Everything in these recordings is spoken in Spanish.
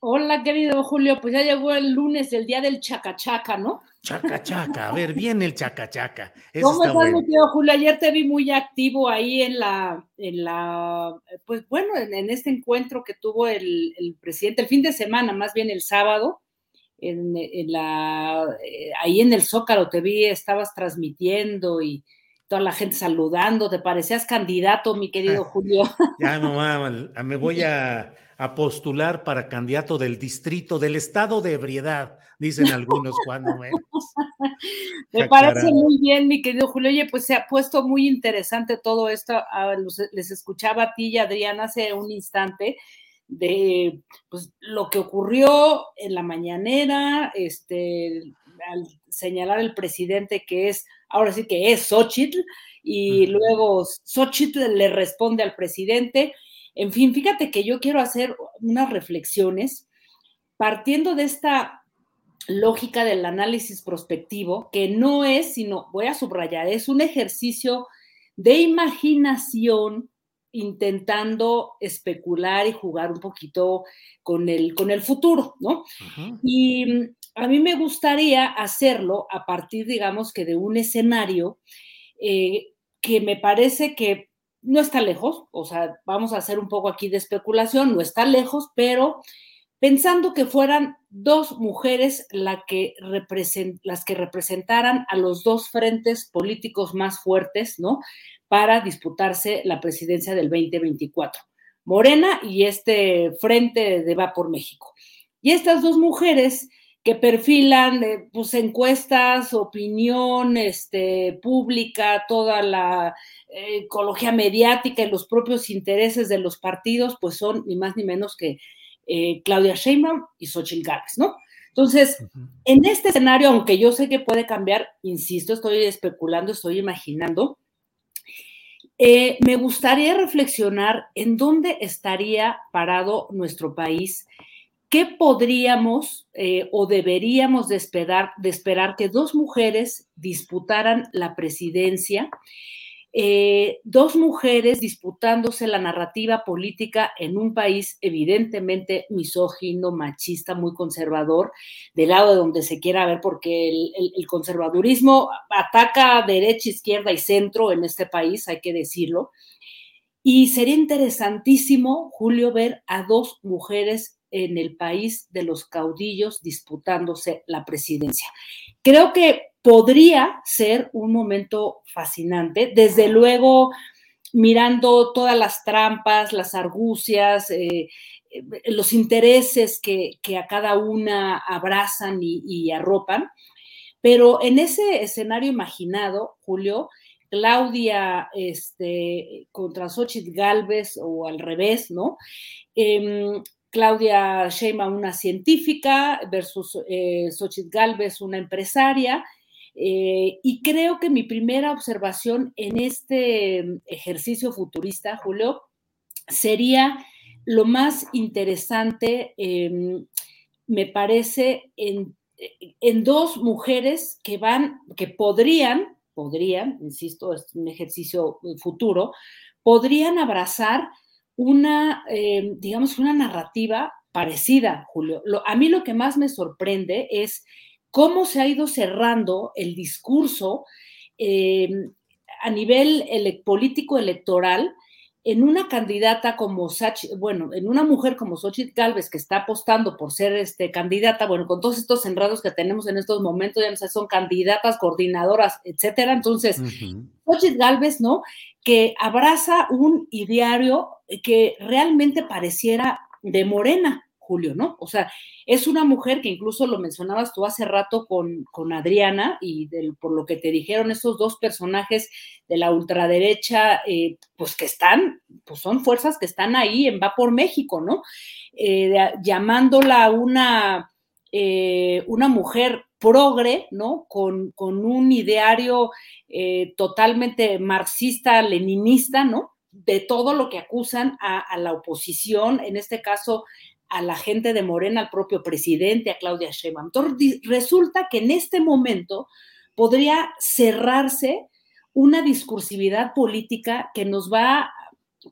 Hola, querido Julio, pues ya llegó el lunes, el día del chacachaca, ¿no? Chacachaca, a ver, viene el chacachaca. Eso ¿Cómo estás, bueno. querido Julio? Ayer te vi muy activo ahí en la, en la, pues bueno, en, este encuentro que tuvo el, el, presidente el fin de semana, más bien el sábado, en, en la, eh, ahí en el Zócalo te vi, estabas transmitiendo y toda la gente saludando, te parecías candidato, mi querido Julio. ya no, me voy a a postular para candidato del distrito del estado de ebriedad, dicen algunos cuando menos. Me parece muy bien, mi querido Julio. Oye, pues se ha puesto muy interesante todo esto. Les escuchaba a ti y a Adrián hace un instante de pues, lo que ocurrió en la mañanera, este, al señalar el presidente que es, ahora sí que es Xochitl, y luego Xochitl le responde al presidente en fin, fíjate que yo quiero hacer unas reflexiones partiendo de esta lógica del análisis prospectivo, que no es, sino, voy a subrayar, es un ejercicio de imaginación intentando especular y jugar un poquito con el, con el futuro, ¿no? Y mm, a mí me gustaría hacerlo a partir, digamos, que de un escenario eh, que me parece que no está lejos, o sea, vamos a hacer un poco aquí de especulación, no está lejos, pero pensando que fueran dos mujeres la que las que representaran a los dos frentes políticos más fuertes, ¿no? Para disputarse la presidencia del 2024. Morena y este frente de Va por México. Y estas dos mujeres que perfilan eh, pues, encuestas, opinión este, pública, toda la eh, ecología mediática y los propios intereses de los partidos, pues son ni más ni menos que eh, Claudia Sheinbaum y Xochitl Gálvez, ¿no? Entonces, en este escenario, aunque yo sé que puede cambiar, insisto, estoy especulando, estoy imaginando, me gustaría reflexionar en dónde estaría parado nuestro país ¿qué podríamos eh, o deberíamos de esperar, de esperar que dos mujeres disputaran la presidencia? Eh, dos mujeres disputándose la narrativa política en un país evidentemente misógino, machista, muy conservador, del lado de donde se quiera ver, porque el, conservadurismo ataca derecha, izquierda y centro en este país, hay que decirlo. Y sería interesantísimo, Julio, ver a dos mujeres en el país de los caudillos disputándose la presidencia. Creo que podría ser un momento fascinante, desde luego mirando todas las trampas, las argucias, eh, eh, los intereses que, a cada una abrazan y, arropan. Pero en ese escenario imaginado, Julio, Claudia este, contra Xochitl Galvez o al revés, ¿no? Em, Claudia Sheinbaum, una científica, versus eh, Xochitl Galvez, una empresaria. Eh, y creo que mi primera observación en este ejercicio futurista, Julio, sería lo más interesante, em, me parece, en, en, dos mujeres que van, que podrían, podrían, insisto, es un ejercicio futuro, podrían abrazar una, eh, digamos, una narrativa parecida, Julio. a mí lo que más me sorprende es cómo se ha ido cerrando el discurso eh, a nivel político electoral en una candidata como Sachi, bueno, en una mujer como Xochitl Galvez que está apostando por ser este, candidata, bueno, con todos estos enredos que tenemos en estos momentos, ya no sé, son candidatas, coordinadoras, etcétera. Entonces, Xochitl Galvez, ¿no? Que abraza un ideario que realmente pareciera de Morena, Julio, ¿no? O sea, es una mujer que incluso lo mencionabas tú hace rato con, con Adriana y por lo que te dijeron esos dos personajes de la ultraderecha, eh, pues que están, pues son fuerzas que están ahí en Va por México, ¿no? Eh, llamándola una, eh, una mujer progre, ¿no? Con, con un ideario totalmente marxista, leninista, ¿no? de todo lo que acusan a, a, la oposición, en este caso a la gente de Morena, al propio presidente, a Claudia Sheinbaum. Entonces, resulta que en este momento podría cerrarse una discursividad política que nos va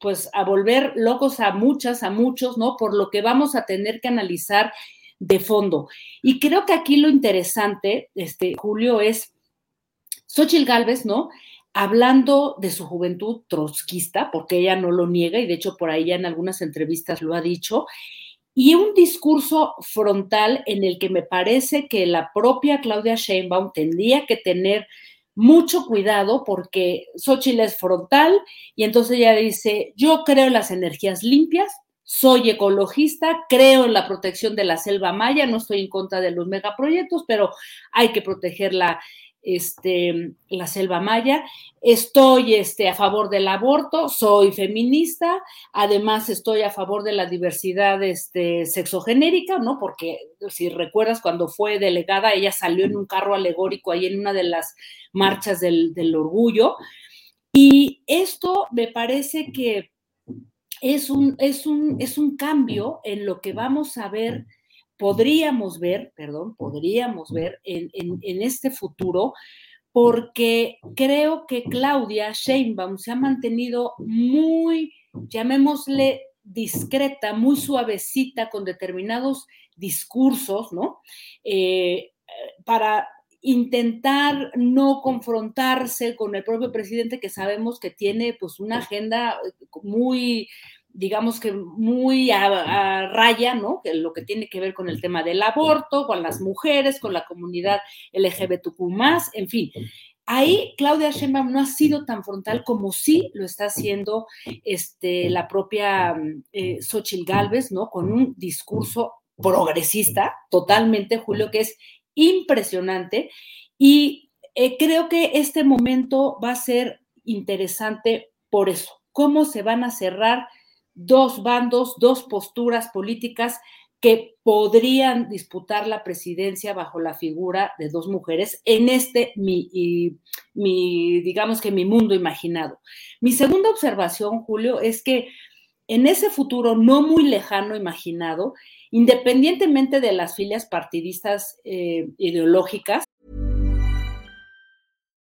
pues a volver locos a muchas, a muchos, ¿no? Por lo que vamos a tener que analizar de fondo. Y creo que aquí lo interesante, este, Julio, es Xochitl Galvez, ¿no? Hablando de su juventud trotskista, porque ella no lo niega y de hecho por ahí ya en algunas entrevistas lo ha dicho, y un discurso frontal en el que me parece que la propia Claudia Sheinbaum tendría que tener mucho cuidado porque Xochitl es frontal y entonces ella dice, yo creo en las energías limpias, soy ecologista, creo en la protección de la selva maya, no estoy en contra de los megaproyectos, pero hay que proteger la, este, la selva maya, estoy este, a favor del aborto, soy feminista, además estoy a favor de la diversidad este, sexogenérica, ¿no? Porque si recuerdas, cuando fue delegada, ella salió en un carro alegórico ahí en una de las marchas del, del orgullo. Y esto me parece que es un, es, un, es un cambio en lo que vamos a ver podríamos ver, perdón, podríamos ver en, este futuro, porque creo que Claudia Sheinbaum se ha mantenido muy, llamémosle, discreta, muy suavecita con determinados discursos, ¿no? Eh, para intentar no confrontarse con el propio presidente que sabemos que tiene pues una agenda muy digamos que muy a, raya, ¿no? Lo que tiene que ver con el tema del aborto, con las mujeres, con la comunidad LGBTQ+, en fin. Ahí Claudia Sheinbaum no ha sido tan frontal como sí lo está haciendo este, la propia eh, Xochitl Galvez, ¿no? Con un discurso progresista, totalmente, Julio, que es impresionante. Y eh, creo que este momento va a ser interesante por eso. ¿Cómo se van a cerrar dos bandos, dos posturas políticas que podrían disputar la presidencia bajo la figura de dos mujeres en este mi, digamos que mi mundo imaginado. Mi segunda observación, Julio, es que en ese futuro no muy lejano imaginado, independientemente de las filias partidistas eh, ideológicas.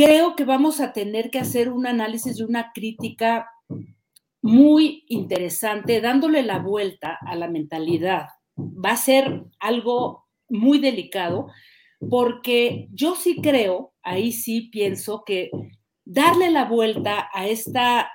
Creo que vamos a tener que hacer un análisis y una crítica muy interesante, dándole la vuelta a la mentalidad. Va a ser algo muy delicado porque yo sí creo, ahí sí pienso que darle la vuelta a esta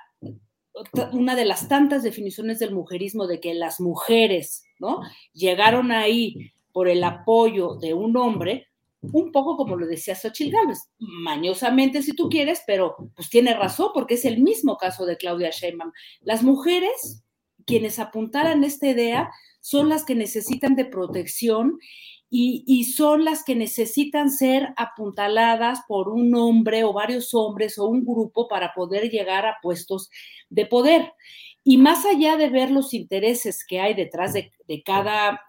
una de las tantas definiciones del mujerismo de que las mujeres, ¿no? Llegaron ahí por el apoyo de un hombre, un poco como lo decía Xochitl Gálvez, mañosamente si tú quieres, pero pues tiene razón porque es el mismo caso de Claudia Sheinbaum. Las mujeres, quienes apuntaran esta idea, son las que necesitan de protección y, son las que necesitan ser apuntaladas por un hombre o varios hombres o un grupo para poder llegar a puestos de poder. Y más allá de ver los intereses que hay detrás de, cada,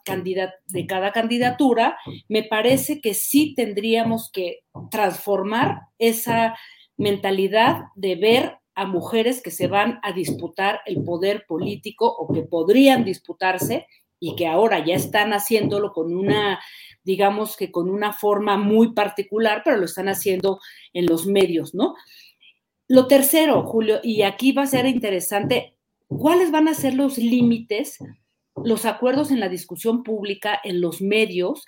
de cada candidatura, me parece que sí tendríamos que transformar esa mentalidad de ver a mujeres que se van a disputar el poder político o que podrían disputarse y que ahora ya están haciéndolo con una, digamos que con una forma muy particular, pero lo están haciendo en los medios, ¿no? Lo tercero, Julio, y aquí va a ser interesante, ¿cuáles van a ser los límites, los acuerdos en la discusión pública, en los medios,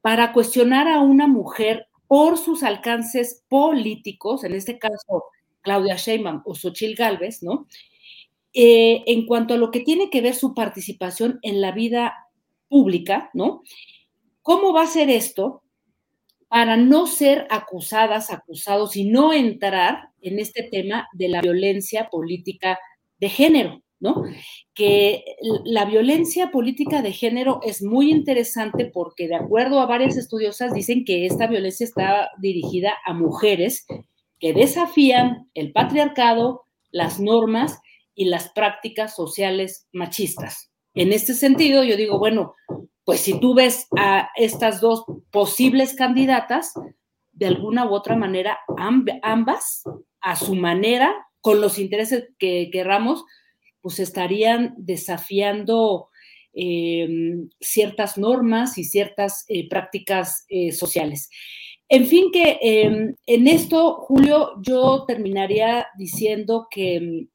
para cuestionar a una mujer por sus alcances políticos, en este caso Claudia Sheinbaum o Xochitl Gálvez, ¿no? Eh, en cuanto a lo que tiene que ver su participación en la vida pública, ¿no? ¿Cómo va a ser esto para no ser acusadas, acusados y no entrar en este tema de la violencia política de género, ¿no? Que la violencia política de género es muy interesante porque de acuerdo a varias estudiosas dicen que esta violencia está dirigida a mujeres que desafían el patriarcado, las normas y las prácticas sociales machistas. En este sentido, yo digo, bueno, pues si tú ves a estas dos posibles candidatas, de alguna u otra manera, ambas, a su manera, con los intereses que querramos, pues estarían desafiando eh, ciertas normas y ciertas eh, prácticas eh, sociales. En fin, que en esto, Julio, yo terminaría diciendo que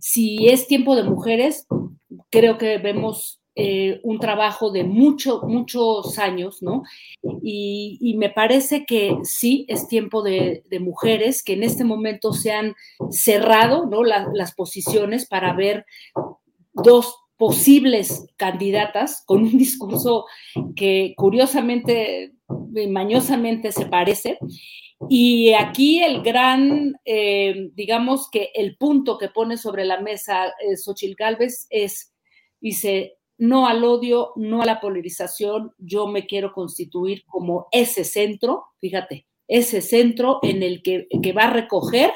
si es tiempo de mujeres, creo que vemos eh, un trabajo de muchos, muchos años, ¿no? Y, me parece que sí es tiempo de, mujeres que en este momento se han cerrado, ¿no? las posiciones para ver dos posibles candidatas con un discurso que curiosamente, mañosamente se parece y aquí el gran, eh, digamos que el punto que pone sobre la mesa eh, Xochitl Galvez es, dice, no al odio, no a la polarización, yo me quiero constituir como ese centro, fíjate, ese centro en el que, que va a recoger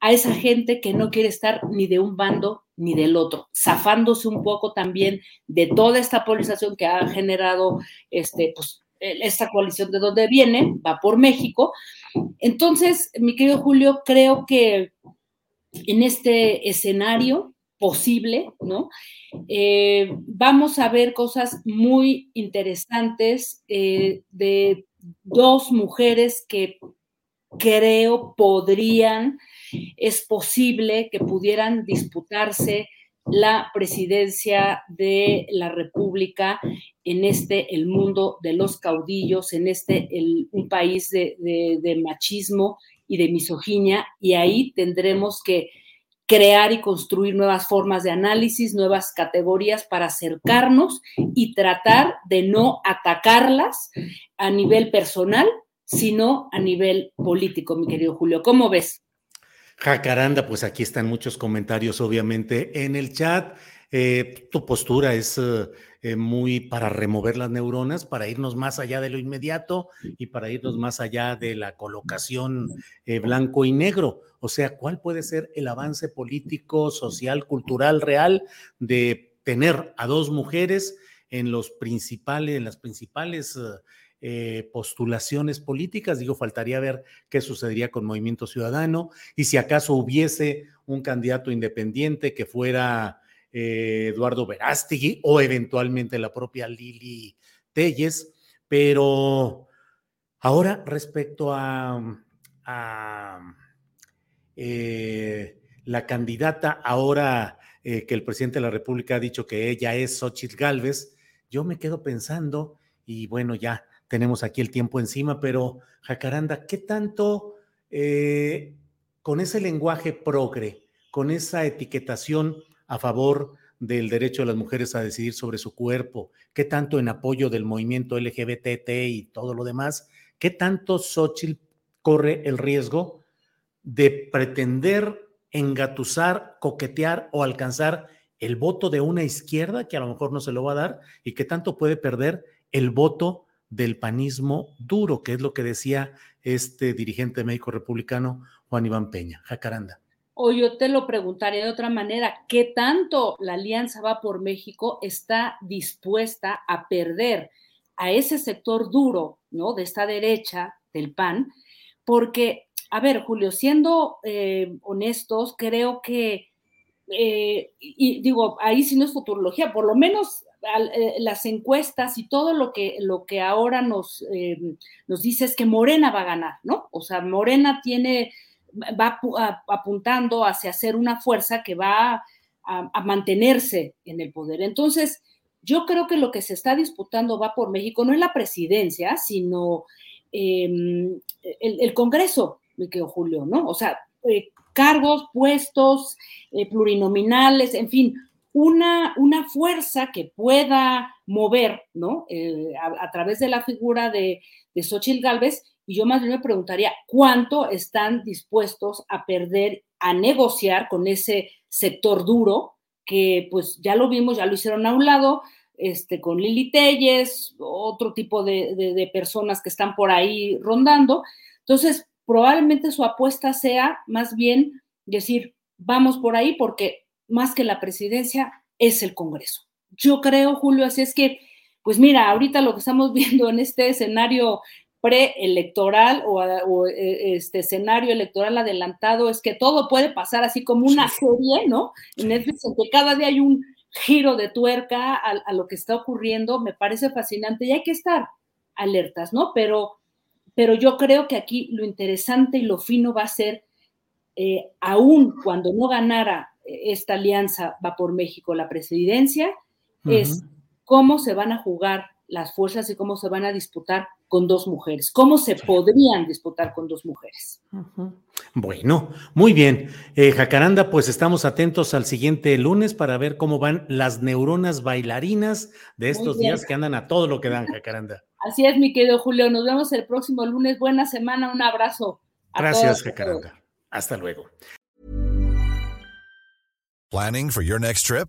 a esa gente que no quiere estar ni de un bando ni del otro, zafándose un poco también de toda esta polarización que ha generado este, pues, esta coalición de donde viene, va por México. Entonces, mi querido Julio, creo que en este escenario posible, ¿no? Eh, vamos a ver cosas muy interesantes eh, de dos mujeres que creo podrían, es posible que pudieran disputarse la presidencia de la República en este, el mundo de los caudillos, en este, el, un país de, de, machismo y de misoginia, y ahí tendremos que crear y construir nuevas formas de análisis, nuevas categorías para acercarnos y tratar de no atacarlas a nivel personal, sino a nivel político, mi querido Julio. ¿Cómo ves? Jacaranda, pues aquí están muchos comentarios, obviamente, en el chat. Eh, tu postura es eh, muy para remover las neuronas, para irnos más allá de lo inmediato y para irnos más allá de la colocación eh, blanco y negro. O sea, ¿cuál puede ser el avance político, social, cultural, real de tener a dos mujeres en los principales, en las principales eh, postulaciones políticas. Digo, faltaría ver qué sucedería con Movimiento Ciudadano y si acaso hubiese un candidato independiente que fuera eh, Eduardo Verástegui o eventualmente la propia Lili Telles. Pero ahora respecto a, eh, la candidata ahora que el presidente de la República ha dicho que ella es Xochitl Galvez, yo me quedo pensando y bueno, ya tenemos aquí el tiempo encima, pero Jacaranda, ¿qué tanto eh, con ese lenguaje progre con esa etiquetación a favor del derecho de las mujeres a decidir sobre su cuerpo? ¿Qué tanto en apoyo del movimiento LGBT y todo lo demás? ¿Qué tanto Xochitl corre el riesgo de pretender engatusar, coquetear o alcanzar el voto de una izquierda que a lo mejor no se lo va a dar y que tanto puede perder el voto del panismo duro, que es lo que decía este dirigente médico republicano Juan Iván Peña, Jacaranda. O yo te lo preguntaré de otra manera, ¿qué tanto la Alianza Va por México está dispuesta a perder a ese sector duro, ¿no? De esta derecha del PAN, porque, a ver, Julio, siendo eh, honestos, creo que, eh, y digo, ahí sí no es futurología, por lo menos eh, las encuestas y todo lo que, lo que ahora nos, nos dice es que Morena va a ganar, ¿no? O sea, Morena tiene va apuntando hacia ser una fuerza que va a, mantenerse en el poder. Entonces, yo creo que lo que se está disputando va por México, no es la presidencia, sino em, el, Congreso, me quedo Julio, ¿no? O sea, eh, cargos, puestos, eh, plurinominales, en fin, una, una, fuerza que pueda mover, ¿no? Eh, a, través de la figura de, de Xochitl Galvez y yo más bien me preguntaría cuánto están dispuestos a perder, a negociar con ese sector duro, que pues ya lo vimos, ya lo hicieron a un lado, este, con Lili Telles, otro tipo de, personas que están por ahí rondando. Entonces, probablemente su apuesta sea más bien decir, vamos por ahí porque más que la presidencia es el Congreso. Yo creo, Julio, así es que, pues mira, ahorita lo que estamos viendo en este escenario preelectoral o, o eh, este escenario electoral adelantado es que todo puede pasar así como una serie, ¿no? En Netflix, en que cada día hay un giro de tuerca a, lo que está ocurriendo, me parece fascinante y hay que estar alertas, ¿no? Pero, pero yo creo que aquí lo interesante y lo fino va a ser, eh, aún cuando no ganara esta alianza va por México la presidencia, es cómo se van a jugar las fuerzas y cómo se van a disputar con dos mujeres, cómo se podrían disputar con dos mujeres. Bueno, muy bien. Eh, Jacaranda, pues estamos atentos al siguiente lunes para ver cómo van las neuronas bailarinas de estos días que andan a todo lo que dan, Jacaranda. Así es, mi querido Julio. Nos vemos el próximo lunes. Buena semana, un abrazo. Gracias, Jacaranda. Hasta luego. Planning for your next trip?